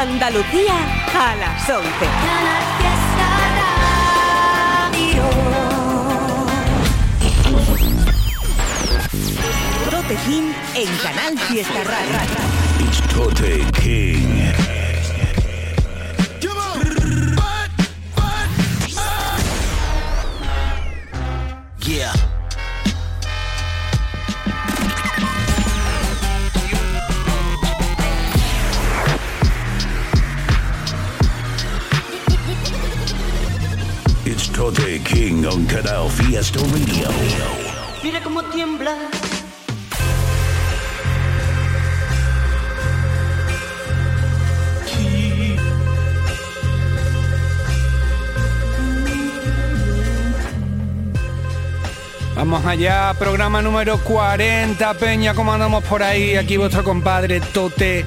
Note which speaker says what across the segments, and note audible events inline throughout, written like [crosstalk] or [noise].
Speaker 1: Andalucía a las 11. Tote King en Canal Fiesta Rara.
Speaker 2: It's Tote King. King on Canal Fiesta Radio.
Speaker 3: Mira cómo tiembla.
Speaker 4: Vamos allá, programa número 40, Peña, ¿cómo andamos por ahí? Aquí vuestro compadre Tote,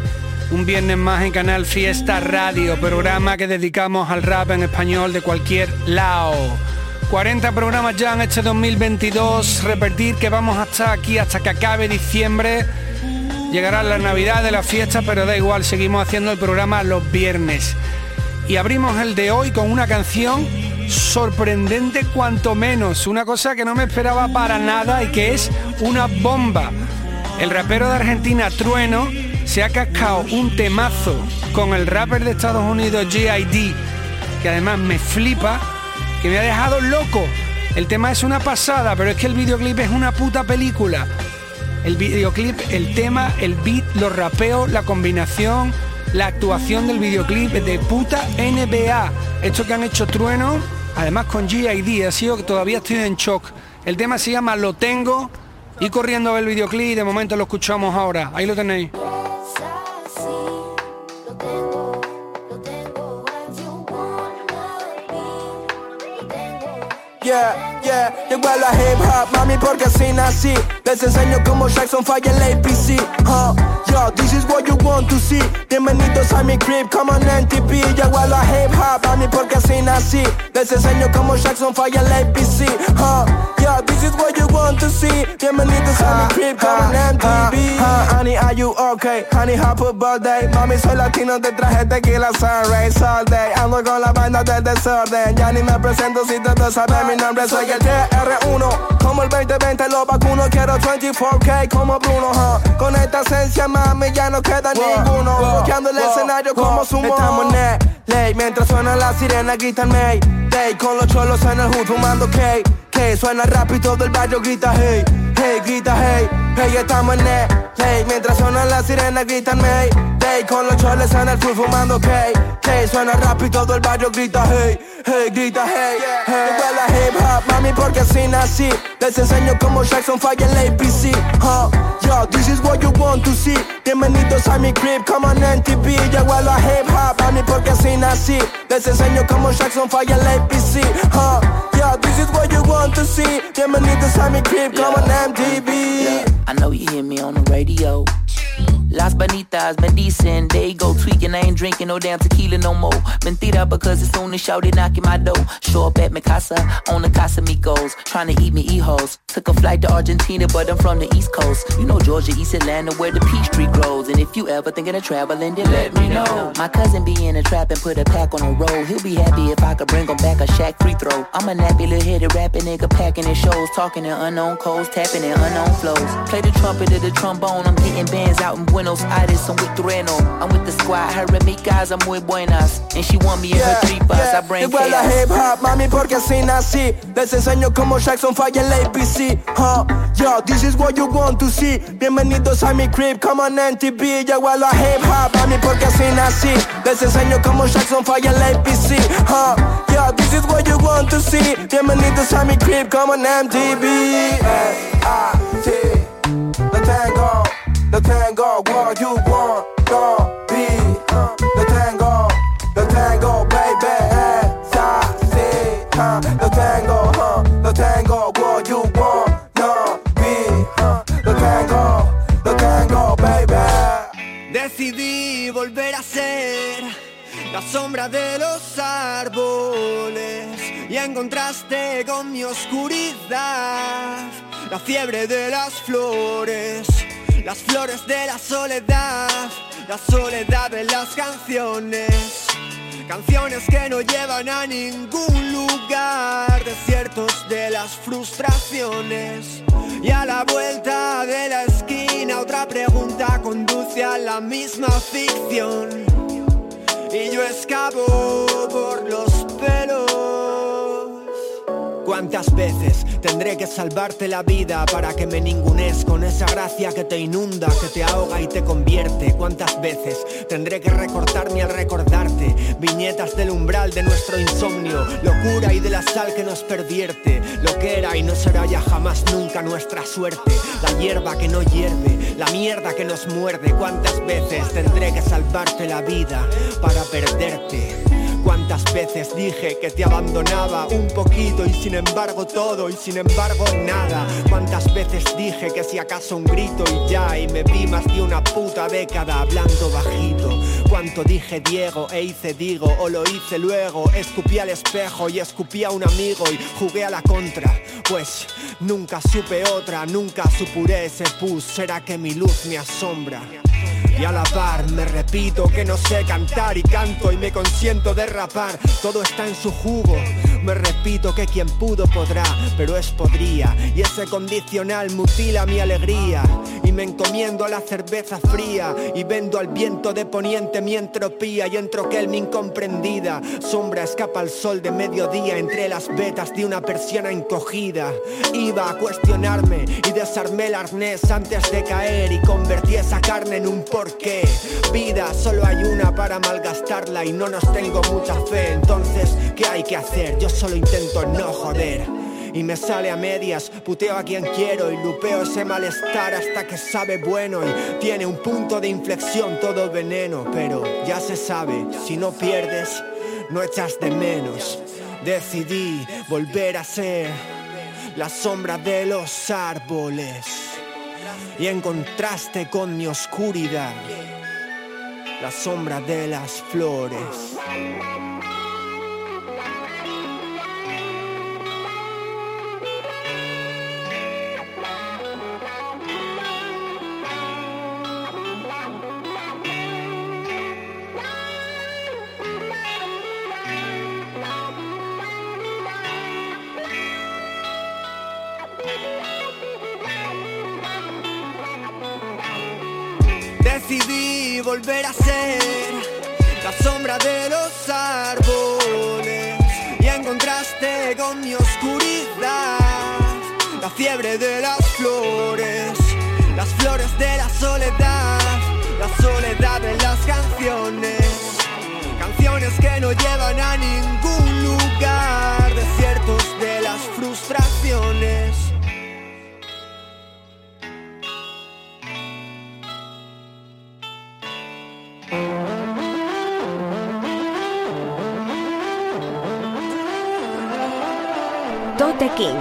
Speaker 4: un viernes más en Canal Fiesta Radio, programa que dedicamos al rap en español de cualquier lado. 40 programas ya en este 2022, repetir que vamos a estar aquí hasta que acabe diciembre. Llegará la Navidad de la fiesta, pero da igual, seguimos haciendo el programa los viernes. Y abrimos el de hoy con una canción sorprendente cuanto menos, una cosa que no me esperaba para nada y que es una bomba. El rapero de Argentina, Trueno, se ha cascado un temazo con el rapper de Estados Unidos, G.I.D., que además me flipa, que me ha dejado loco. El tema es una pasada, pero es que el videoclip es una puta película. El videoclip, el tema, el beat, los rapeos, la combinación, la actuación del videoclip es de puta NBA. Esto que han hecho Trueno, además con G.I.D. ha sido que todavía estoy en shock. El tema se llama Lo Tengo y corriendo a ver el videoclip de momento lo escuchamos ahora. Ahí lo tenéis.
Speaker 5: Yeah, yeah, llegó a hip hop, mami, porque así nací. Les enseño cómo Jackson falla el APC. Huh? Yo, this is what you want to see. Bienvenidos a mi crib, come on NTP. Llegó a la hip hop, mami, porque así nací. Les enseño cómo Jackson falla el APC. Huh? Yo, this is what you want to see. Bienvenidos a mi crib, come on MTV. Huh, honey, are you okay? Honey, happy birthday. Mami, soy latino, te traje tequila sunrise all day. Ando con la banda del desorden. Ya ni me presento si todos saben mi nombre. Soy el TR1. Como el 2020 lo vacuno, quiero 24K como Bruno. huh. Con esta esencia, mami, ya no queda ninguno. Bloqueando el escenario como sumo. Estamos en ley mientras suena la sirena, gritan May. Day con los cholos en el hood fumando K. K suena rápido todo el barrio grita hey. Hey, grita hey. Hey, estamos en ley mientras suena la sirena, gritan May. Day con los cholos en el hood fumando K. K suena rápido todo el barrio grita hey. Hey, grita hey. Hey, Llegó la hip hop, mami, porque así nací. Les enseño cómo Jackson falla el APC. Huh? Yo, this is what you want to see. Bienvenidos a mi crib, come on NTP. Llegó a la hip hop, mami, porque así nací. Les enseño cómo Jackson falla el APC. Huh? Yo, this is what you want
Speaker 6: I know you hear me on the radio. Las Bonitas, dicen, they go tweaking. I ain't drinking no damn tequila no more. Mentira, because as soon as shouted knocking my door. Show up at mi casa, on the Casamigos. Trying to eat me e-hoes. Took a flight to Argentina, but I'm from the East Coast. You know Georgia, East Atlanta, where the peach tree grows. And if you ever thinking of traveling, then let me know. My cousin be in a trap and put a pack on the road. He'll be happy if I could bring him back a shack free throw. I'm a nappy little headed rapping nigga packing in shows. Talking in unknown codes, tapping in unknown flows. Play the trumpet or the trombone. I'm getting bands out in Buenos Aires. I'm with Trueno. I'm with the squad. Her and me guys, Buenas. And she want me in her three bus. I bring
Speaker 5: a la
Speaker 6: chaos.
Speaker 5: hip hop, mami, porque así nací. Les enseño cómo Jackson falla el APC. Huh? Yo, this is what you want to see. Bienvenidos a mi crib, come on NTV. Llegó a la hip hop, mami, porque así nací. Les enseño cómo Jackson falla el APC. Huh? Yo, this is what you want to see. Bienvenidos a mi crib, come on MTV. S-I-T, the tango, the tango, what you want, go be. Uh, the tango, the tango, baby. S-I-C, huh, the tango, huh, the tango, what you want, no be. The tango, the tango, baby.
Speaker 7: Decidí volver a ser la sombra de los árboles y en contraste con mi oscuridad, la fiebre de las flores, las flores de la soledad la soledad de las canciones. Canciones que no llevan a ningún lugar, desiertos de las frustraciones. Y a la vuelta de la esquina otra pregunta conduce a la misma ficción. Y yo escapo por los. ¿Cuántas veces tendré que salvarte la vida para que me ningunes con esa gracia que te inunda, que te ahoga y te convierte? ¿Cuántas veces tendré que recortarme al recordarte? Viñetas del umbral de nuestro insomnio, locura y de la sal que nos pervierte, lo que era y no será ya jamás nunca nuestra suerte, la hierba que no hierve, la mierda que nos muerde. ¿Cuántas veces tendré que salvarte la vida para perderte? Cuántas veces dije que te abandonaba un poquito y sin embargo todo y sin embargo nada. Cuántas veces dije que si acaso un grito y ya y me vi más de una puta década hablando bajito. Cuánto dije Diego e hice digo o lo hice luego. Escupí al espejo y escupí a un amigo y jugué a la contra. Pues nunca supe otra, nunca supuré ese pus. Será que mi luz me asombra. Y a la par me repito que no sé cantar y canto y me consiento de rapar. Todo está en su jugo. Me repito que quien pudo podrá, pero es podría. Y ese condicional mutila mi alegría. Y me encomiendo a la cerveza fría. Y vendo al viento de poniente mi entropía. Y entro que mi incomprendida. Sombra escapa al sol de mediodía entre las vetas de una persiana encogida. Iba a cuestionarme y desarmé el arnés antes de caer. Y convertí esa carne en un porqué. Vida, solo hay una para malgastarla y no nos tengo mucha fe. Entonces, ¿qué hay que hacer? Yo solo intento no joder. Y me sale a medias, puteo a quien quiero y lupeo ese malestar hasta que sabe bueno y tiene un punto de inflexión todo veneno. Pero ya se sabe, si no pierdes, no echas de menos. Decidí volver a ser la sombra de los árboles y en contraste con mi oscuridad, la sombra de las flores. Volver a ser la sombra de los árboles. Y en contraste con mi oscuridad, la fiebre de las flores, las flores de la soledad, la soledad de las canciones, canciones que no llevan a ningún
Speaker 1: King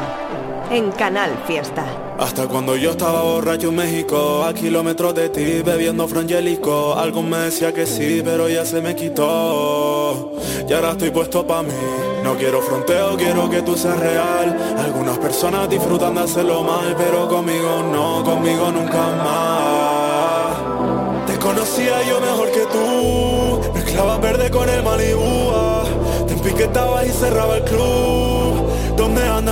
Speaker 1: en Canal Fiesta.
Speaker 8: Hasta cuando yo estaba borracho en México, a kilómetros de ti, bebiendo frangélico. Algo me decía que sí, pero ya se me quitó. Y ahora estoy puesto pa' mí. No quiero fronteo, quiero que tú seas real. Algunas personas disfrutan de hacerlo mal, pero conmigo no, conmigo nunca más. Te conocía yo mejor que tú. Mezclaba verde con el Malibu. Te empiquetabas y cerraba el club.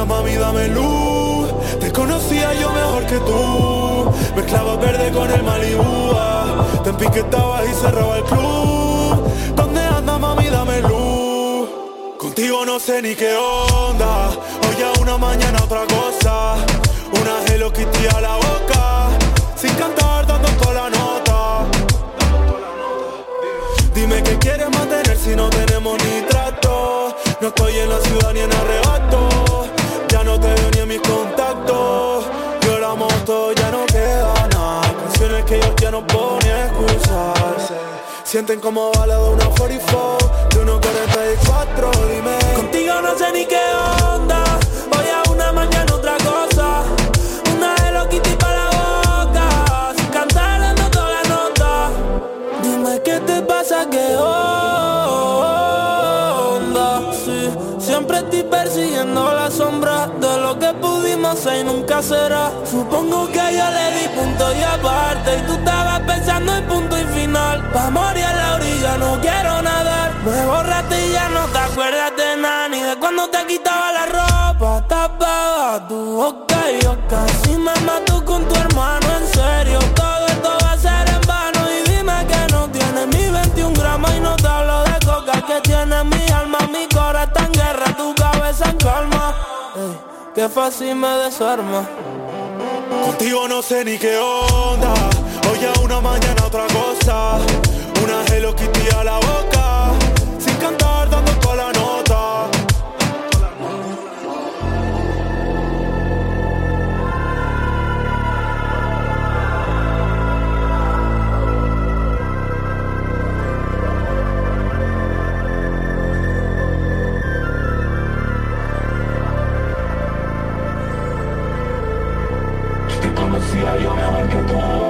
Speaker 8: ¿Dónde andas, mami? Dame luz. Te conocía yo mejor que tú. Mezclaba verde con el Malibu. ah. Te empiquetabas y cerraba el club. ¿Dónde andas, mami? Dame luz. Contigo no sé ni qué onda. Hoy a una mañana otra cosa. Una Hello Kitty a la boca. Sin cantar dando toda la nota. Dime qué quieres mantener si no tenemos ni trato. No estoy en la ciudad ni en arrebato. No puedo ni excusarse. Sienten como bala de una 44, de unos 44, dime. Contigo no sé ni qué onda. Hoy a una mañana
Speaker 9: Pa' morir a la orilla no quiero nadar. Me borraste y ya no te acuerdas de nada. Ni de cuando te quitaba la ropa. Tapaba tu boca y yo casi me mato con tu hermano. En serio, todo esto va a ser en vano. Y dime que no tienes mi 21 gramos. Y no te hablo de coca que tiene mi alma. Mi corazón en guerra, tu cabeza en calma. Qué fácil me desarma.
Speaker 8: Contigo no sé ni qué onda. Hoy a una mañana otra cosa. Una Hello Kitty la boca. Sin cantar dando toda la nota.
Speaker 10: Te conocía yo tú Y que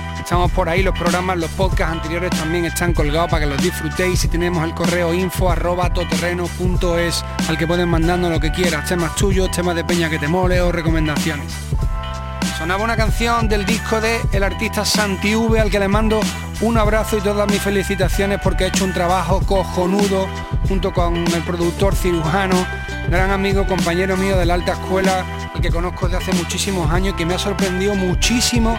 Speaker 4: Estamos por ahí, los programas, los podcasts anteriores también están colgados para que los disfrutéis. Y tenemos el correo info arroba toterreno.es al que pueden mandarnos lo que quieras, temas tuyos, temas de peña que te mole o recomendaciones. Sonaba una canción del disco de el artista Santi V al que le mando un abrazo y todas mis felicitaciones porque ha hecho un trabajo cojonudo junto con el productor cirujano, gran amigo, compañero mío de la alta escuela y que conozco desde hace muchísimos años y que me ha sorprendido muchísimo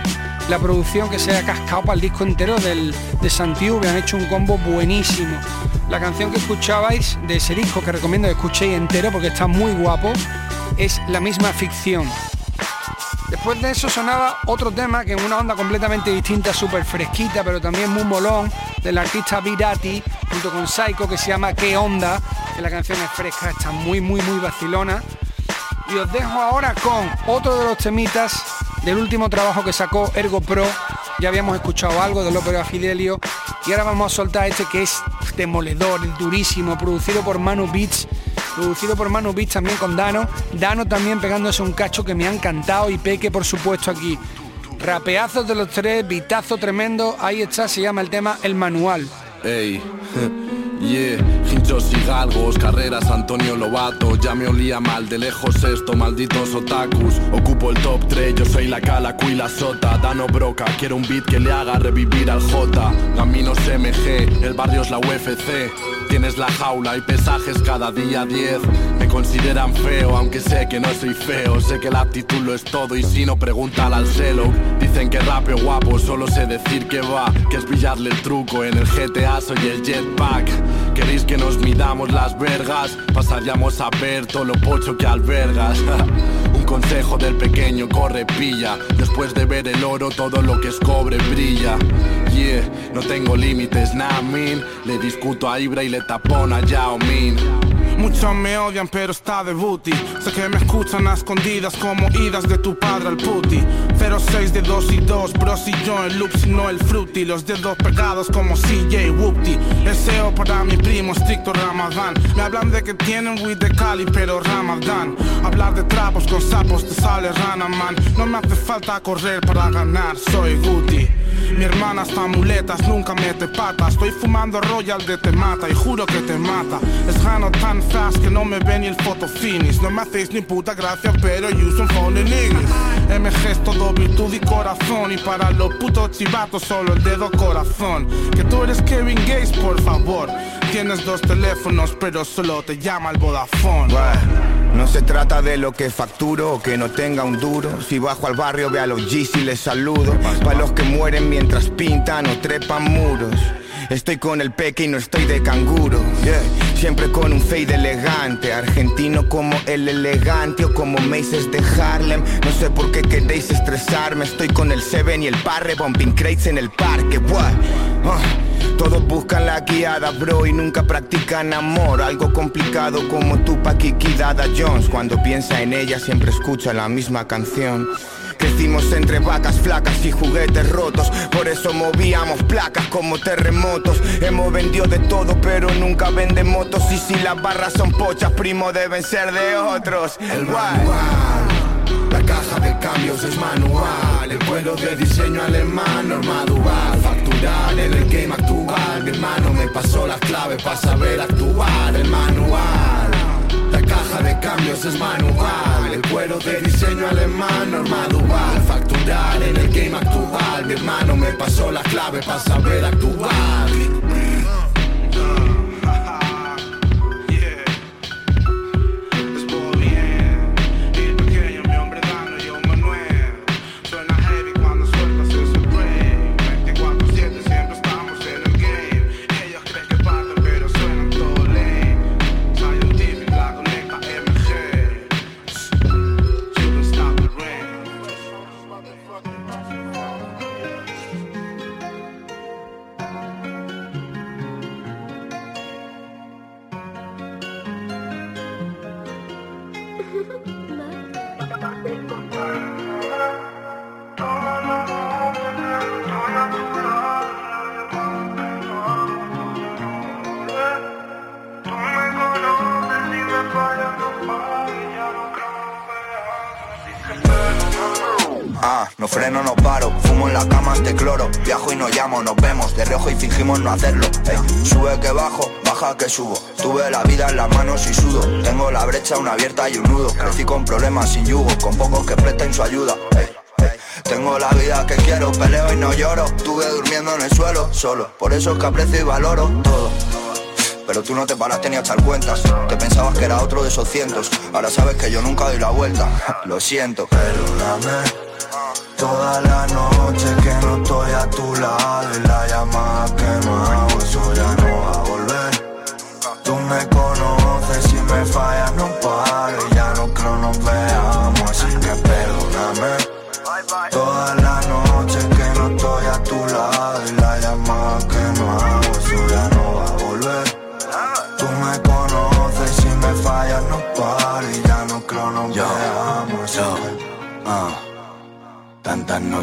Speaker 4: la producción que se ha cascado para el disco entero del, de V. Han hecho un combo buenísimo. La canción que escuchabais de ese disco que recomiendo que escuchéis entero porque está muy guapo es La misma ficción. Después de eso sonaba otro tema que en una onda completamente distinta, súper fresquita, pero también muy molón, del artista Virati, junto con Psycho, que se llama ¿Qué onda? Que la canción es fresca, está muy, muy, muy vacilona. Y os dejo ahora con otro de los temitas del último trabajo que sacó Ergo Pro. Ya habíamos escuchado algo del ópera Fidelio. Y ahora vamos a soltar este que es demoledor, durísimo, producido por Manu Beats producido por Manu Beach también con Dano. Dano también pegándose un cacho que me ha encantado y Peque por supuesto aquí. Rapeazos de los tres, bitazo tremendo, ahí está, se llama el tema El Manual.
Speaker 11: Yeah, hinchos y galgos, carreras Antonio Lobato, ya me olía mal de lejos esto, malditos otakus. Ocupo el top 3, yo soy la cala, y la sota, Dano Broca, quiero un beat que le haga revivir al J. Caminos MG, el barrio es la UFC. Tienes la jaula y pesajes cada día 10 Me consideran feo, aunque sé que no soy feo. Sé que la actitud lo es todo y si no preguntan al celo. Dicen que rapeo guapo, solo sé decir que va Que es pillarle el truco, en el GTA soy el jetpack. Queréis que nos midamos las vergas Pasaríamos a ver todo lo pocho que albergas. [laughs] Un consejo del pequeño, corre pilla. Después de ver el oro, todo lo que es cobre brilla No tengo límites, nah, min Le discuto a Ibra y le tapón a Yao Min
Speaker 12: Muchos me odian pero está de booty. Sé que me escuchan a escondidas como idas de tu padre al puti. 06 de 2 y 2, bros y yo el loop no el fruity. Los dedos pegados como CJ Whoopty. Deseo para mi primo estricto Ramadán. Me hablan de que tienen weed de Cali pero Ramadán. Hablar de trapos con sapos te sale rana man. No me hace falta correr para ganar, soy Guti mi hermana hasta muletas, nunca mete pata Estoy fumando Royal de te mata y juro que te mata. Es gano tan fast que no me ve ni el photo finish No me hacéis ni puta gracia pero yo uso un phone en English. MG es todo virtud y corazón. Y para los putos chivatos solo el dedo corazón. Que tú eres Kevin Gates por favor. Tienes dos teléfonos pero solo te llama el Vodafone
Speaker 13: no se trata de lo que facturo o que no tenga un duro. Si bajo al barrio ve a los G's y les saludo. Pa' los que mueren mientras pintan o trepan muros. Estoy con el peque y no estoy de canguro. Siempre con un fade elegante. Argentino como el elegante o como Maces de Harlem. No sé por qué queréis estresarme. Estoy con el Seven y el parre. Bumping crates en el parque. What? Todos buscan la guiada, bro, y nunca practican amor. Algo complicado como Tupac y Kid Jones. Cuando piensa en ella, siempre escucha la misma canción. Crecimos entre vacas flacas y juguetes rotos. Por eso movíamos placas como terremotos. Hemos vendido de todo, pero nunca vende motos. Y si las barras son pochas, primo, deben ser de otros.
Speaker 14: El manual, la caja de cambios es manual. El vuelo de diseño alemán, norma dual. Facturar en el game actual. Mi hermano me pasó las claves para saber actuar. El manual. La caja de cambios es manual El cuero de diseño alemán, norma dual Facturar en el game actual Mi hermano me pasó las claves para saber actuar
Speaker 15: no hacerlo. sube que bajo, baja que subo. Tuve la vida en las manos y sudo. Tengo la brecha, una abierta y un nudo. Crecí con problemas sin yugo, con pocos que presten su ayuda. Tengo la vida que quiero, peleo y no lloro. Tuve durmiendo en el suelo, solo. Por eso es que aprecio y valoro todo. Pero tú no te paraste ni a echar cuentas. Te pensabas que era otro de esos cientos. Ahora sabes que yo nunca doy la vuelta. [laughs] Lo siento.
Speaker 14: Perdóname toda la noche que no estoy a tu lado y la llamada que no hago, eso ya no va a volver. Tú me conoces, si me fallas no paro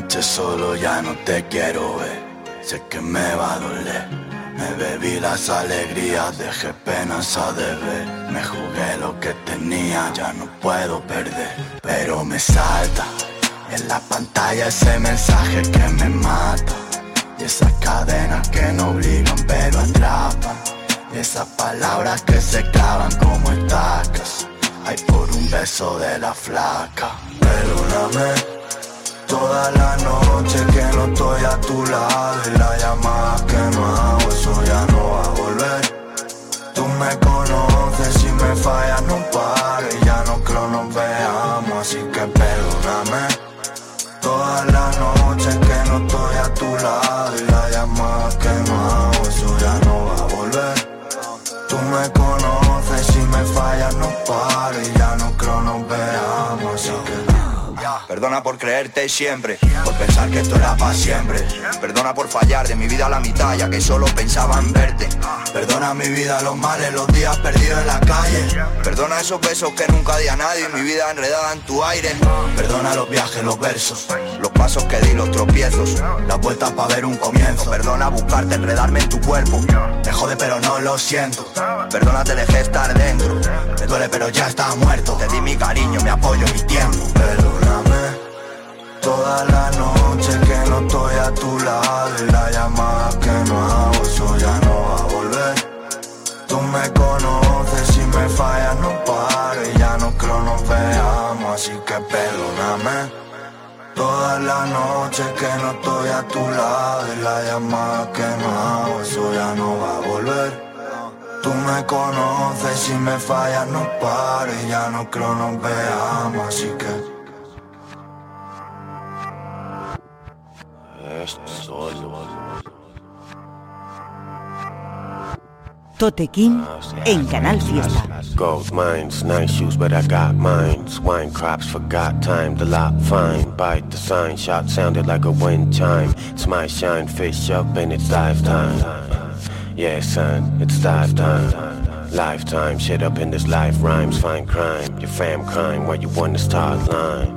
Speaker 14: Noches solo ya no te quiero ver. Sé que me va a doler. Me bebí las alegrías, dejé penas a deber. Me jugué lo que tenía, ya no puedo perder. Pero me salta en la pantalla ese mensaje que me mata. Y esas cadenas que no obligan pero atrapan. Y esas palabras que se clavan como estacas. Ay, por un beso de la flaca. Perdóname Toda la noche que no estoy a tu lado y la llamada que no hago, eso ya no va a volver. Tú me conoces, si me fallas no
Speaker 15: Perdona por creerte siempre, por pensar que esto era para siempre. Perdona por fallar de mi vida a la mitad, ya que solo pensaba en verte.
Speaker 14: Perdona mi vida, los males, los días perdidos en la calle.
Speaker 15: Perdona esos besos que nunca di a nadie, mi vida enredada en tu aire.
Speaker 14: Perdona los viajes, los versos,
Speaker 15: los pasos que di, los tropiezos,
Speaker 14: las vueltas para ver un comienzo.
Speaker 15: Perdona buscarte, enredarme en tu cuerpo.
Speaker 14: Me jode, pero no lo siento.
Speaker 15: Perdona, te dejé estar dentro.
Speaker 14: Me duele, pero ya está muerto.
Speaker 15: Te di mi cariño, mi apoyo, mi tiempo.
Speaker 14: Perdóname. Toda la noche que no estoy a tu lado y la llamada que no hago, eso ya no va a volver. Tú me conoces, si me fallas no paro y ya no creo nos veamos, así que perdóname. Toda la noche que no estoy a tu lado y la llamada que no hago, eso ya no va a volver. Tú me conoces, si me fallas no paro y ya no creo nos veamos, así que...
Speaker 1: Tote King en Canal Fiesta.
Speaker 16: Gold mines, nice shoes, but I got mines. Wine crops, forgot time, the lot fine. Bite the sign, shot sounded like a wind chime. It's my shine, fish up and it's dive time. Yeah, son, it's dive time. Lifetime, shit up in this life rhymes, fine crime. Your fam crime, where you wanna start line.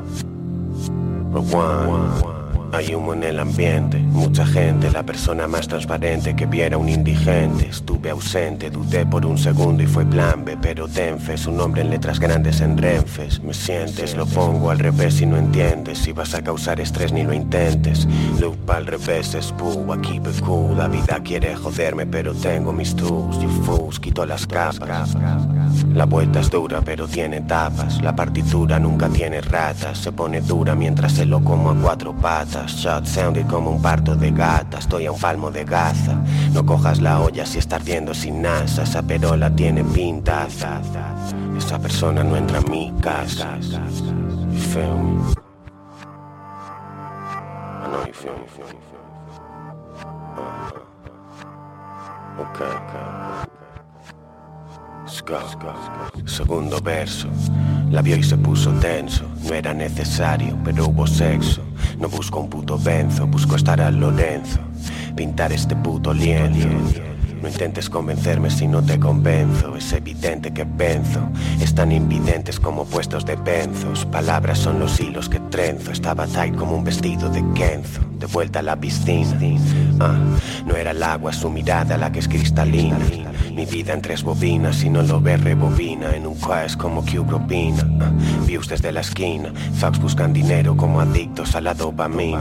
Speaker 16: Rewind. Hay humo en el ambiente, mucha gente, la persona más transparente que viera un indigente. Estuve ausente, dudé por un segundo y fue plan B, pero Tenfe, su nombre en letras grandes en Renfes. Me sientes, lo pongo al revés y no entiendes. Si vas a causar estrés ni lo intentes. Loop al revés es boo, aquí cool. La vida quiere joderme, pero tengo mis tools. You fools, quito las capas. La vuelta es dura, pero tiene tapas. La partitura nunca tiene ratas. Se pone dura mientras se lo como a cuatro patas. Shot sounded como un parto de gata Estoy a un palmo de gaza No cojas la olla si está ardiendo sin NASA Esa perola tiene pinta Esa persona no entra a mi casa You me. Uh-huh. Okay, okay, okay. Segundo verso, la vio y se puso tenso. No era necesario, pero hubo sexo. No busco un puto benzo, busco estar al Lorenzo, pintar este puto lienzo. No intentes convencerme si no te convenzo, es evidente que venzo. Están invidentes como puestos de benzos. Palabras son los hilos que trenzo. Estaba tight como un vestido de Kenzo. De vuelta a la piscina. Ah, no era el agua, su mirada la que es cristalina. Mi vida en tres bobinas, y no lo ve rebobina En un es como que opina uh, Views desde la esquina Fax buscan dinero como adictos a la dopamina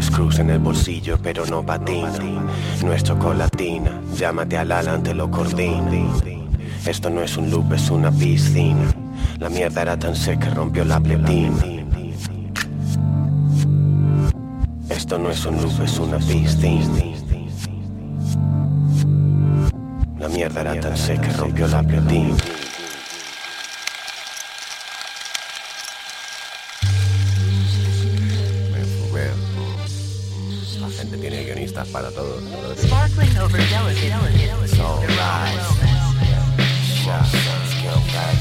Speaker 16: Screws en el bolsillo pero no patina No es chocolatina Llámate al Alan, te lo coordina Esto no es un loop, es una piscina. La mierda era tan seca, rompió la pletina. Esto no es un loop, es una piscina. La mierda era tan seca, rompió la guionistas para todo.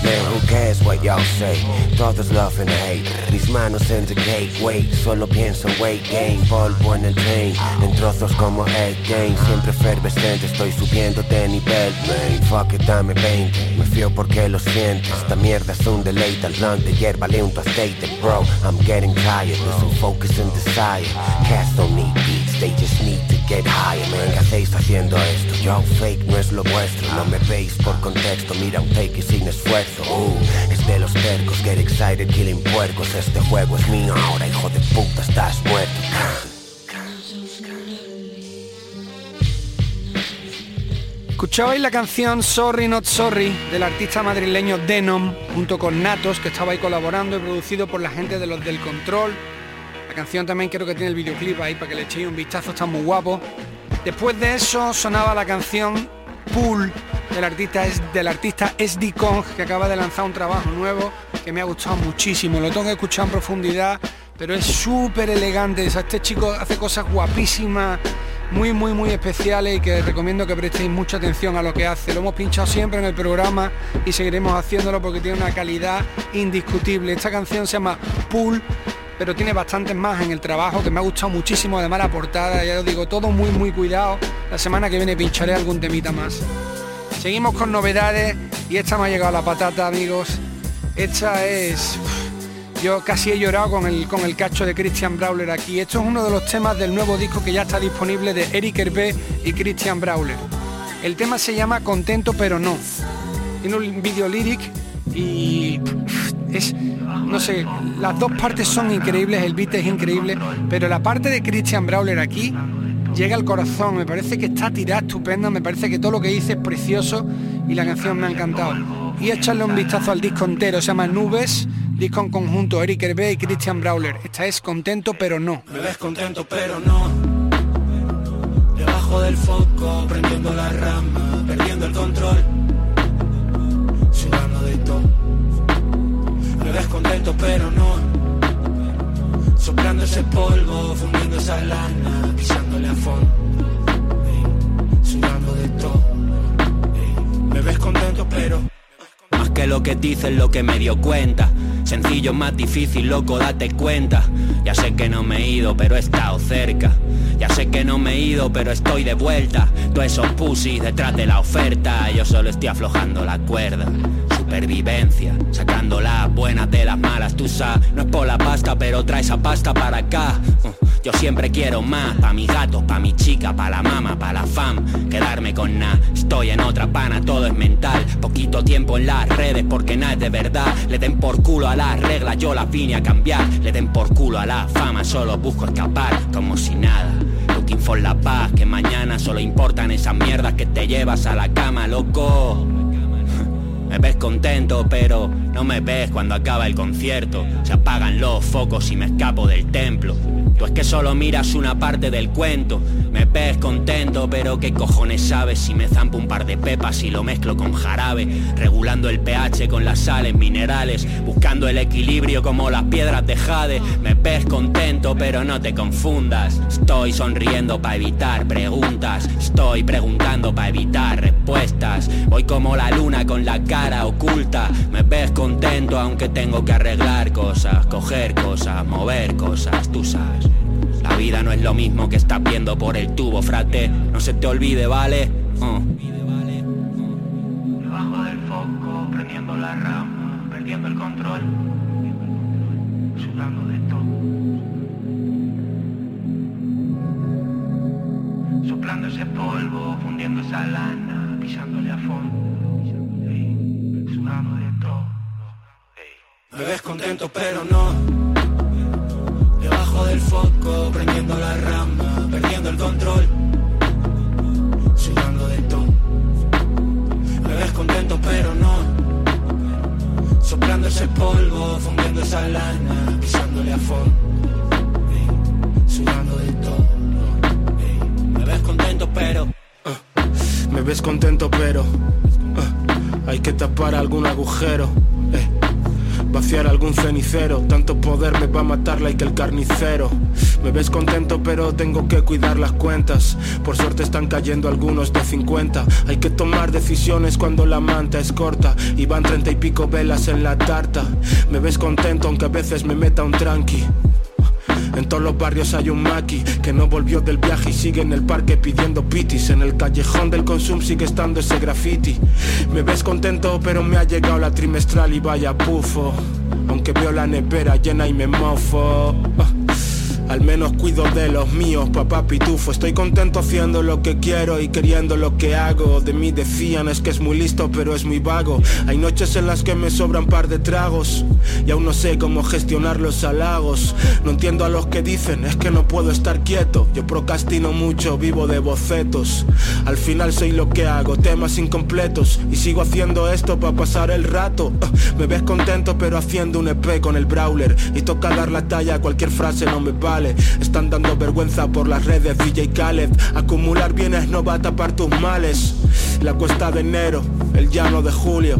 Speaker 16: Man, who cares what y'all say? Todos love and hate. Mis manos the gateway. Solo pienso en weight gain. Polvo en el train. En trozos como egg game. Siempre efervescente. Estoy subiendo de nivel. Man, fuck it, dame 20. Me fío porque lo siento. Esta mierda es un deleite. Al blunt de hierba le unto aceite. Bro, I'm getting tired. Losing focus and desire. Cats don't need beats. They just need to get higher. Man, ¿qué hacéis haciendo. Uh. Este.
Speaker 4: Escuchabais la canción Sorry Not Sorry del artista madrileño Denom junto con Natos que estaba ahí colaborando y producido por la gente de los del Control. La canción también creo que tiene el videoclip ahí para que le echéis un vistazo, está muy guapo. Después de eso sonaba la canción Pool del artista, es, del artista SD Kong, que acaba de lanzar un trabajo nuevo que me ha gustado muchísimo. Lo tengo que escuchar en profundidad, pero es súper elegante. este chico hace cosas guapísimas, muy, muy, muy especiales y que recomiendo que prestéis mucha atención a lo que hace. Lo hemos pinchado siempre en el programa y seguiremos haciéndolo porque tiene una calidad indiscutible. Esta canción se llama Pool pero tiene bastantes más en el trabajo que me ha gustado muchísimo, además la portada, ya os digo, todo muy muy cuidado. La semana que viene pincharé algún temita más. Seguimos con novedades y esta me ha llegado la patata, amigos. Esta es... Yo casi he llorado con el, con el cacho de Christian Brawler aquí. Esto es uno de los temas del nuevo disco que ya está disponible de Eric Hervé y Christian Brawler. El tema se llama Contento pero no. Tiene un video lyric y es, no sé, las dos partes son increíbles, el beat es increíble, pero la parte de Christian Brawler aquí llega al corazón, me parece que está tirada estupenda, me parece que todo lo que dice es precioso y la canción me ha encantado. Y echarle un vistazo al disco entero, se llama Nubes, disco en conjunto, Eric Hervé y Christian Brawler. Esta es contento pero no.
Speaker 17: Me ves contento pero no. Debajo del foco, prendiendo la rama, perdiendo el control. Me ves contento pero no Soplando ese polvo, fundiendo esa lana, pisándole a fondo. sudando de todo. me ves contento, pero.
Speaker 18: Más que lo que dices, lo que me dio cuenta. Sencillo, más difícil, loco, date cuenta. Ya sé que no me he ido, pero he estado cerca. Ya sé que no me he ido, pero estoy de vuelta. Todos esos pussies detrás de la oferta. Yo solo estoy aflojando la cuerda supervivencia, sacando las buenas de las malas, tú sabes, no es por la pasta, pero trae esa pasta para acá. Uh, yo siempre quiero más, pa' mi gato, pa' mi chica, pa' la mama, pa' la fam, quedarme con nada. Estoy en otra pana, todo es mental, poquito tiempo en las redes porque nada es de verdad. Le den por culo a las reglas, yo las vine a cambiar. Le den por culo a la fama, solo busco escapar, como si nada. Looking for la paz, que mañana solo importan esas mierdas que te llevas a la cama, loco. Me ves contento, pero no me ves cuando acaba el concierto. Se apagan los focos y me escapo del templo. Tú es que solo miras una parte del cuento. Me ves contento, pero qué cojones sabes si me zampo un par de pepas y lo mezclo con jarabe, regulando el pH con las sales minerales, buscando el equilibrio como las piedras de jade. Me ves contento, pero no te confundas. Estoy sonriendo para evitar preguntas, estoy preguntando para evitar respuestas. Voy como la luna con la cara oculta. Me ves contento aunque tengo que arreglar cosas, coger cosas, mover cosas, tú sabes. La vida no es lo mismo que estás viendo por el tubo, frate. No se te olvide, ¿vale? Uh.
Speaker 17: Debajo del foco, prendiendo la rama, perdiendo el control, sudando de todo. Soplando ese polvo, fundiendo esa lana, pisándole a fondo, sudando de todo. Me ves contento, pero no. Del foco, prendiendo la rama, perdiendo el control, sudando de todo. Me ves contento, pero no. Soplando ese polvo, fundiendo esa lana, pisándole a fondo, sudando de todo. Me ves contento, pero
Speaker 19: Me ves contento pero ah, hay que tapar algún agujero. Vaciar algún cenicero, tanto poder me va a matar que el carnicero. Me ves contento pero tengo que cuidar las cuentas. Por suerte están cayendo algunos de 50. Hay que tomar decisiones cuando la manta es corta y van treinta y pico velas en la tarta. Me ves contento aunque a veces me meta un tranqui. En todos los barrios hay un maqui que no volvió del viaje y sigue en el parque pidiendo pitis. En el callejón del consum sigue estando ese graffiti. Me ves contento, pero me ha llegado la trimestral y vaya pufo. Aunque veo la nevera llena y me mofo. Ah. Al menos cuido de los míos, papá pitufo. Estoy contento haciendo lo que quiero y queriendo lo que hago. De mí decían es que es muy listo, pero es muy vago. Hay noches en las que me sobran par de tragos y aún no sé cómo gestionar los halagos. No entiendo a los que dicen es que no puedo estar quieto. Yo procrastino mucho, vivo de bocetos. Al final soy lo que hago, temas incompletos y sigo haciendo esto para pasar el rato. Me ves contento, pero haciendo un EP con el brawler y toca dar la talla. Cualquier frase no me vale. Están dando vergüenza por las redes DJ Khaled. Acumular bienes no va a tapar tus males. La cuesta de enero, el llano de julio.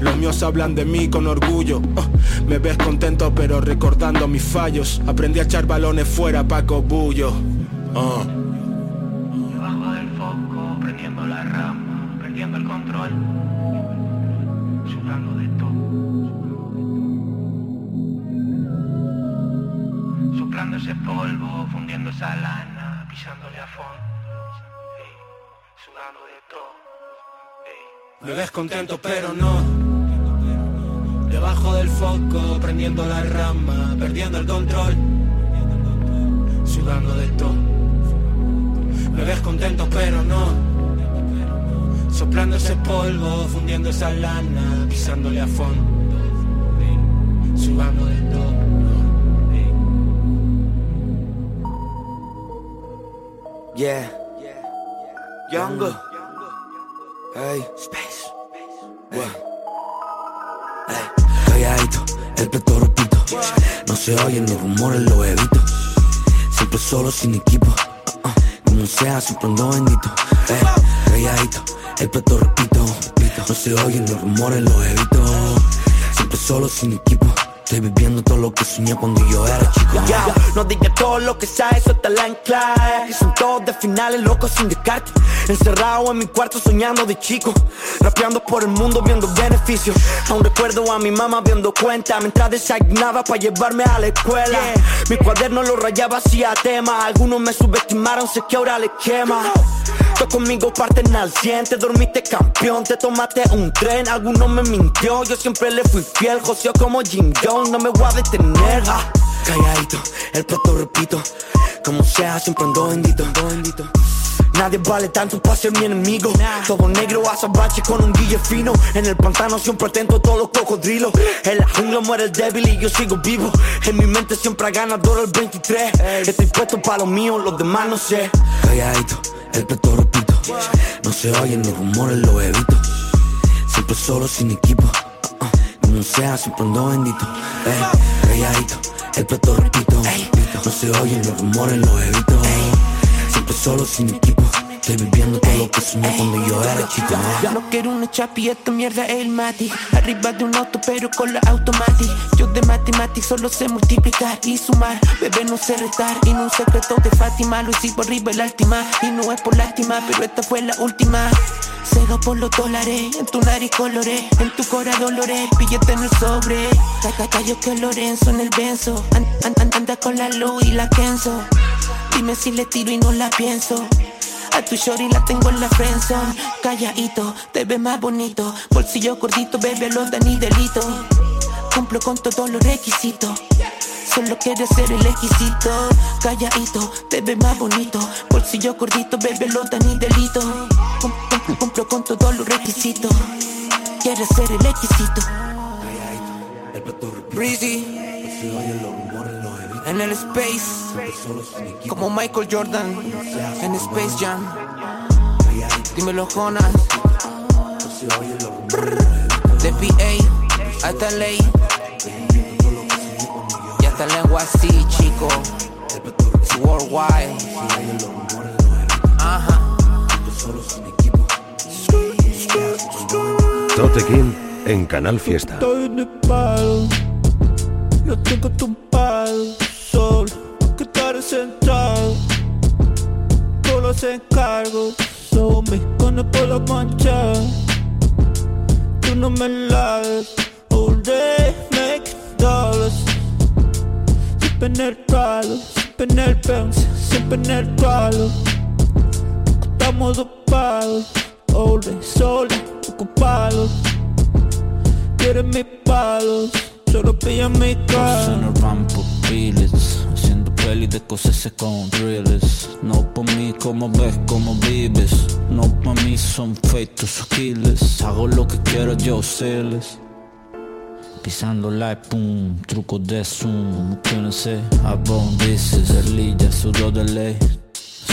Speaker 19: Los míos hablan de mí con orgullo. Ah, me ves contento pero recordando mis fallos. Aprendí a echar balones fuera, Paco Bullo. Ah.
Speaker 17: Polvo, fundiendo esa lana, pisándole a fondo, Ey, de todo. Ey. Me ves contento pero no. Debajo del foco, prendiendo la rama, perdiendo el control, sudando de todo. Me ves contento pero no Soplando ese polvo, fundiendo esa lana Pisándole a fondo Sudando de todo
Speaker 15: Yeah. Younger. Hey. Space. Hey. Calladito, el peto repito. No se oyen los rumores, lo evito. Siempre solo sin equipo. Uh, uh. Como sea, siempre ando bendito. Hey. Calladito, el peto repito. No se oyen los rumores, lo evito. Siempre solo sin equipo. Estoy viviendo todo lo que soñé cuando yo era chico.
Speaker 5: Ya, no digas todo lo que sabes, eso te la enclave. Son todos de finales locos sin descarte. Encerrado en mi cuarto soñando de chico. Rapeando por el mundo viendo beneficios. Aún recuerdo a mi mamá viendo cuenta. Mientras desayunaba para llevarme a la escuela. Mi cuaderno lo rayaba hacía tema. Algunos me subestimaron, sé que ahora les quema.
Speaker 20: Tú conmigo parten al 100, te dormiste campeón, te tomaste un tren, alguno me mintió, yo siempre le fui fiel, joseó como Jim Jones, no me voy a detener. Ah, calladito, el plato repito, como sea, siempre ando bendito, bendito. Nadie vale tanto para ser mi enemigo. Todo negro azabache con un guille fino. En el pantano siempre atento a todos los cocodrilos. En la jungla muere el débil y yo sigo vivo. En mi mente siempre ganador el 23. Estoy puesto para lo mío, los demás no sé. Calladito, el plato repito. No se oyen los rumores, lo evito. Siempre solo sin equipo. Uh, uh. Como sea, siempre ando bendito. Eh, calladito, el plato repito. No se oyen los rumores, lo evito. Siempre solo sin equipo. Estoy viviendo todo lo que soñé cuando yo era chico.
Speaker 21: Yo no quiero una chapi, esta mierda es el mati. Arriba de un auto, pero con la automatic. Yo de matemáticas solo sé multiplicar y sumar. Bebé no sé restar. Y no un secreto de Fátima. Lo hicimos arriba el última. Y no es por lástima, pero esta fue la última. Cedo por los dólares, en tu nariz coloré, en tu cora dolores, pillete en el sobre. Saca callo que Lorenzo en el benzo, An- an- an- anda con la luz y la Kenzo. Dime si le tiro y no la pienso. A tu shorty la tengo en la friendzone Calladito, te ves más bonito. Bolsillo gordito, bebé, los dan y delito. Cumplo con todos los requisitos. Solo quieres ser el exquisito. Calladito, te ves más bonito. Bolsillo gordito, bebé, los dan y delito. Cum- cum- Cumplo con todos los requisitos. Quieres ser el exquisito. Breezy en el space como Michael Jordan. En Space Jam. Dímelo Jonas de PA hasta ley y hasta lengua así chico. Es worldwide. Ajá.
Speaker 22: Tote King en Canal Fiesta.
Speaker 23: Estoy en el palo, tengo los encargos son mis cones por la mancha. Tú no me laves, all day make dollars. Siempre en el palo, siempre en el Benz, siempre en el palo. Estamos ocupados, all day solo, ocupados. Quieren mis palos, solo pillan mi cara.
Speaker 24: en peli de cosas con No por mí, como ves, como vives. No por mí, son feitos Aquiles Hago lo que quiero yo, serles Pisando like, pum, truco de zoom no sé, abón, dices Elilla, sudor de ley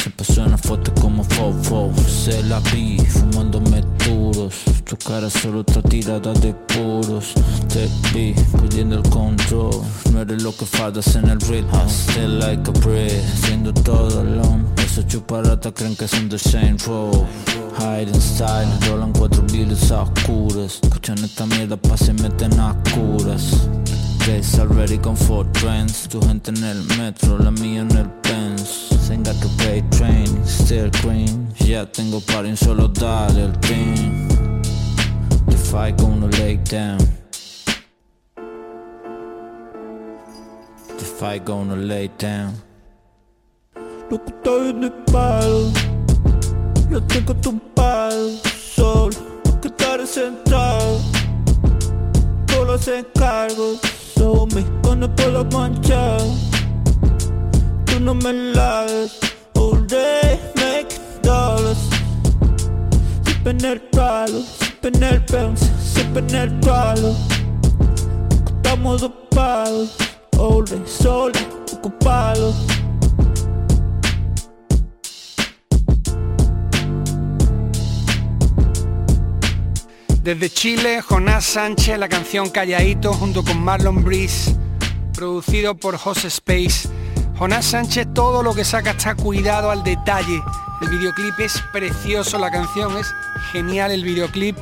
Speaker 24: Siempre suena fuerte como fofo. Se la vi, fumándome duros. Tu cara solo está tirada de puros. Te vi, perdiendo el control. No eres lo que faltas en el ritmo. I still like a breath Haciendo todo alone Esos chuparatas creen que son the same road Hide and style Rolan cuatro viles a oscuras. Escuchan esta mierda pa' se meten a curas. Days already con four trends. Tu gente en el metro, la mía en el Benz Ain't got to pay train, still green Ya tengo para un solo dale el team The fight gonna lay down. The fight gonna lay down.
Speaker 23: Loco, estoy en el palo, yo tengo tu palo, solo que estaré sentado. Todos los encargos son mis cones por la no me laves, all day make dollars. En el palo, en el siempre en el palo. Estamos ocupados, all day solo, ocupados.
Speaker 4: Desde Chile, Jonás Sánchez, la canción Calladito junto con Marlon Breeze, producido por José Space. Jonás Sánchez todo lo que saca está cuidado al detalle. El videoclip es precioso, la canción es genial, el videoclip,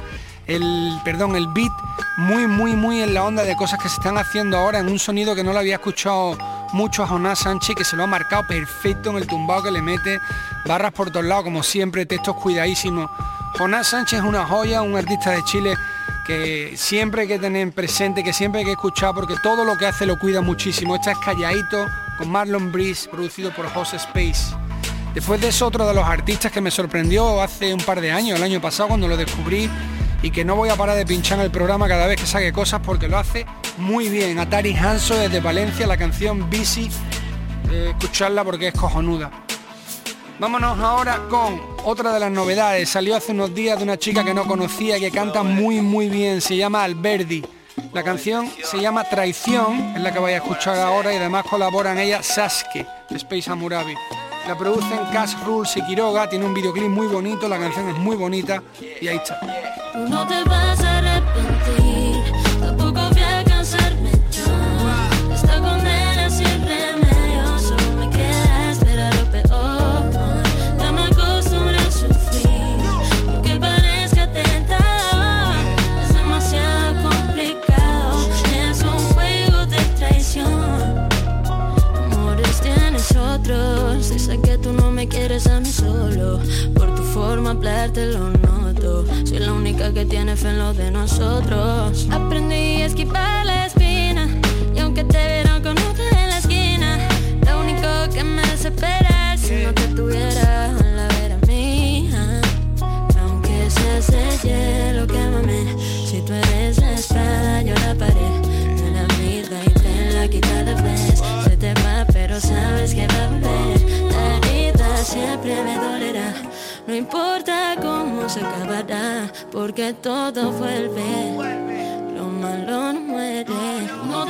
Speaker 4: el perdón, el beat muy muy muy en la onda de cosas que se están haciendo ahora en un sonido que no lo había escuchado mucho a Jonás Sánchez que se lo ha marcado perfecto en el tumbado que le mete, barras por todos lados como siempre, textos cuidadísimos. Jonás Sánchez es una joya, un artista de Chile que siempre hay que tener presente, que siempre hay que escuchar porque todo lo que hace lo cuida muchísimo. Esta es Calladito con Marlon Breeze, producido por José Space. Después de eso, otro de los artistas que me sorprendió hace un par de años, el año pasado, cuando lo descubrí y que no voy a parar de pinchar en el programa cada vez que saque cosas porque lo hace muy bien. Atari Hanso desde Valencia, la canción Busy, eh, escucharla porque es cojonuda. Vámonos ahora con otra de las novedades. Salió hace unos días de una chica que no conocía que canta muy muy bien. Se llama Alberdi. La canción se llama Traición, es la que vais a escuchar ahora y además colaboran ella Sasuke, de Space Amurabi. La producen Cash Rules y Quiroga, tiene un videoclip muy bonito, la canción es muy bonita y ahí está.
Speaker 25: A mí solo. Por tu forma hablarte lo noto. Soy la única que tiene fe en lo de nosotros. Aprendí a esquivar la espina. Y aunque te vieron con otra en la esquina, lo único que me desespera es si no te tuviera importa cómo se acabará, porque todo vuelve. Lo malo no muere. No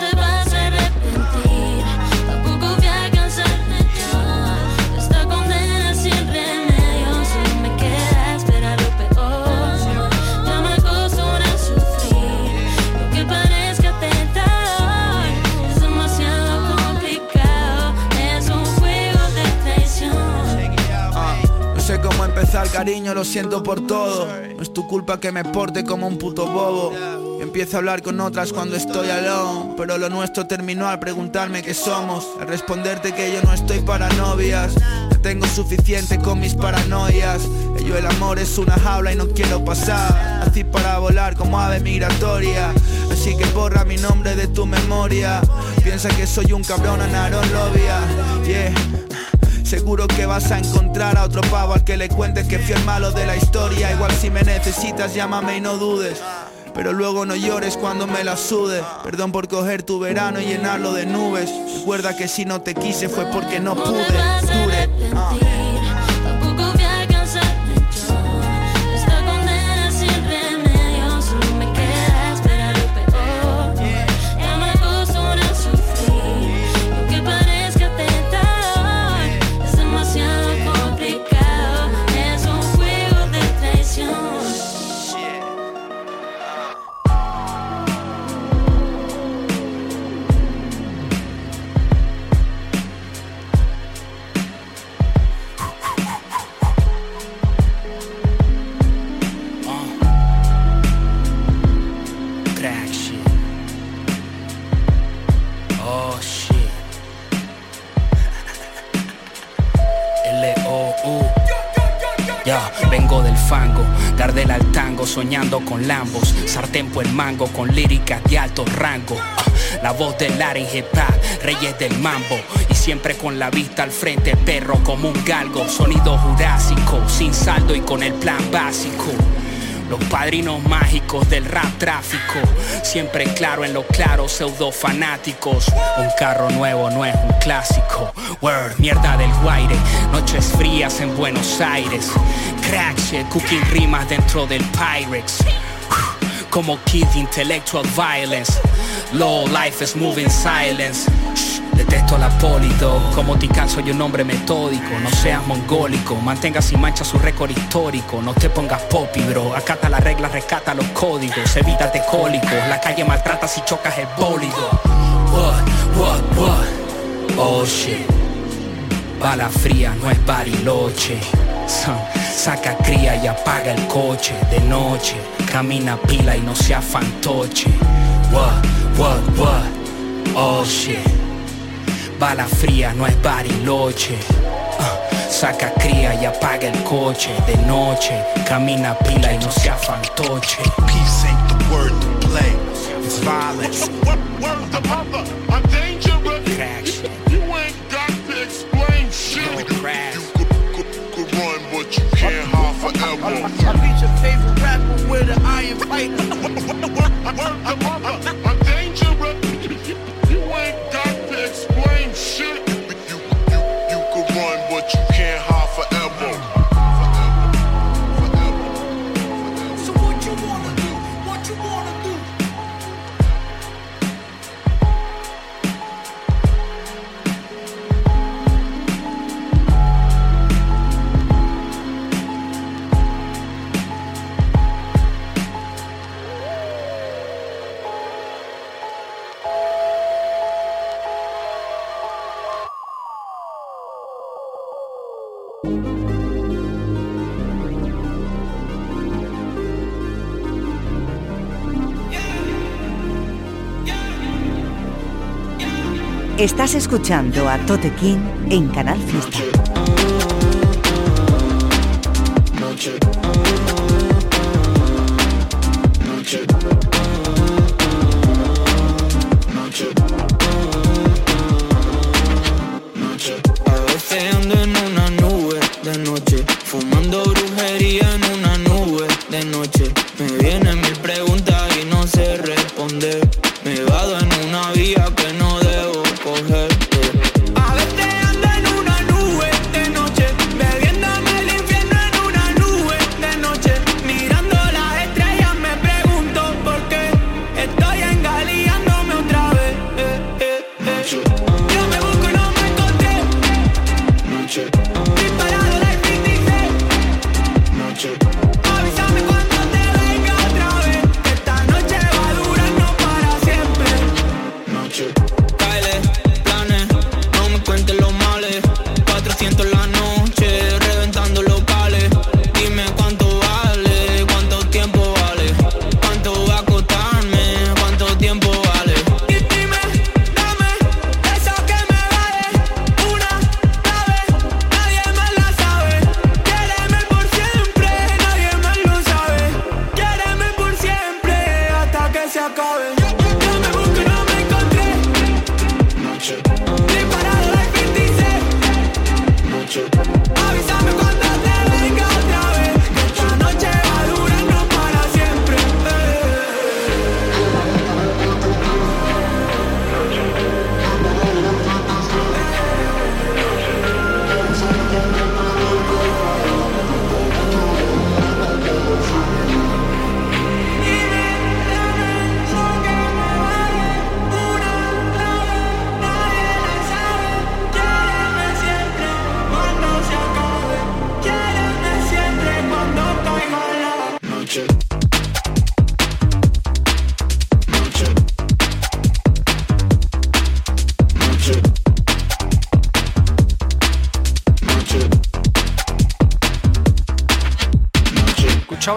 Speaker 26: cariño, lo siento por todo. No es tu culpa que me porte como un puto bobo. Empiezo a hablar con otras cuando estoy alone. Pero lo nuestro terminó al preguntarme qué somos. Al responderte que yo no estoy para novias. Tengo suficiente con mis paranoias. Que yo el amor es una jaula y no quiero pasar. Así para volar como ave migratoria. Así que borra mi nombre de tu memoria. Piensa que soy un cabrón Anaron Lobia. Yeah. Seguro que vas a encontrar a otro pavo al que le cuentes que fui el malo de la historia. Igual si me necesitas, llámame y no dudes. Pero luego no llores cuando me la sude. Perdón por coger tu verano y llenarlo de nubes. Recuerda que si no te quise fue porque no pude. Dure.
Speaker 27: El mango, con líricas de alto rango. Ah, La voz del área en hip hop, reyes del mambo, y siempre con la vista al frente, perro como un galgo, sonido jurásico, sin saldo y con el plan básico. Los padrinos mágicos del rap tráfico, siempre claro en lo claro, pseudo fanáticos. Un carro nuevo no es un clásico. Word, mierda del guaire, noches frías en Buenos Aires. Crack shit, cooking rimas dentro del Pyrex. Como kid intellectual violence. Low life is moving silence. Shh, Detesto la polido, como Tican soy un hombre metódico, no seas mongólico, mantenga sin mancha su récord histórico, no te pongas popi bro, acata las reglas, rescata los códigos, evítate cólicos, la calle maltrata si chocas el bólido. What, what, what, oh shit, bala fría no es bariloche, [laughs] saca cría y apaga el coche de noche, camina pila y no sea fantoche. What, what, what, oh shit. Bala fría no es bariloche. Ah, saca cría y apaga el coche de noche. Camina pila y no sea fantoche.
Speaker 28: Peace ain't the word to play. It's violence. [laughs]
Speaker 29: Word the mother, I'm dangerous. You ain't got to explain shit. You could, could but you can't hide forever.
Speaker 30: I beat your favorite rapper with an iron fight.
Speaker 29: I'm dangerous. [laughs]
Speaker 31: Estás escuchando a Tote King en Canal Fiesta.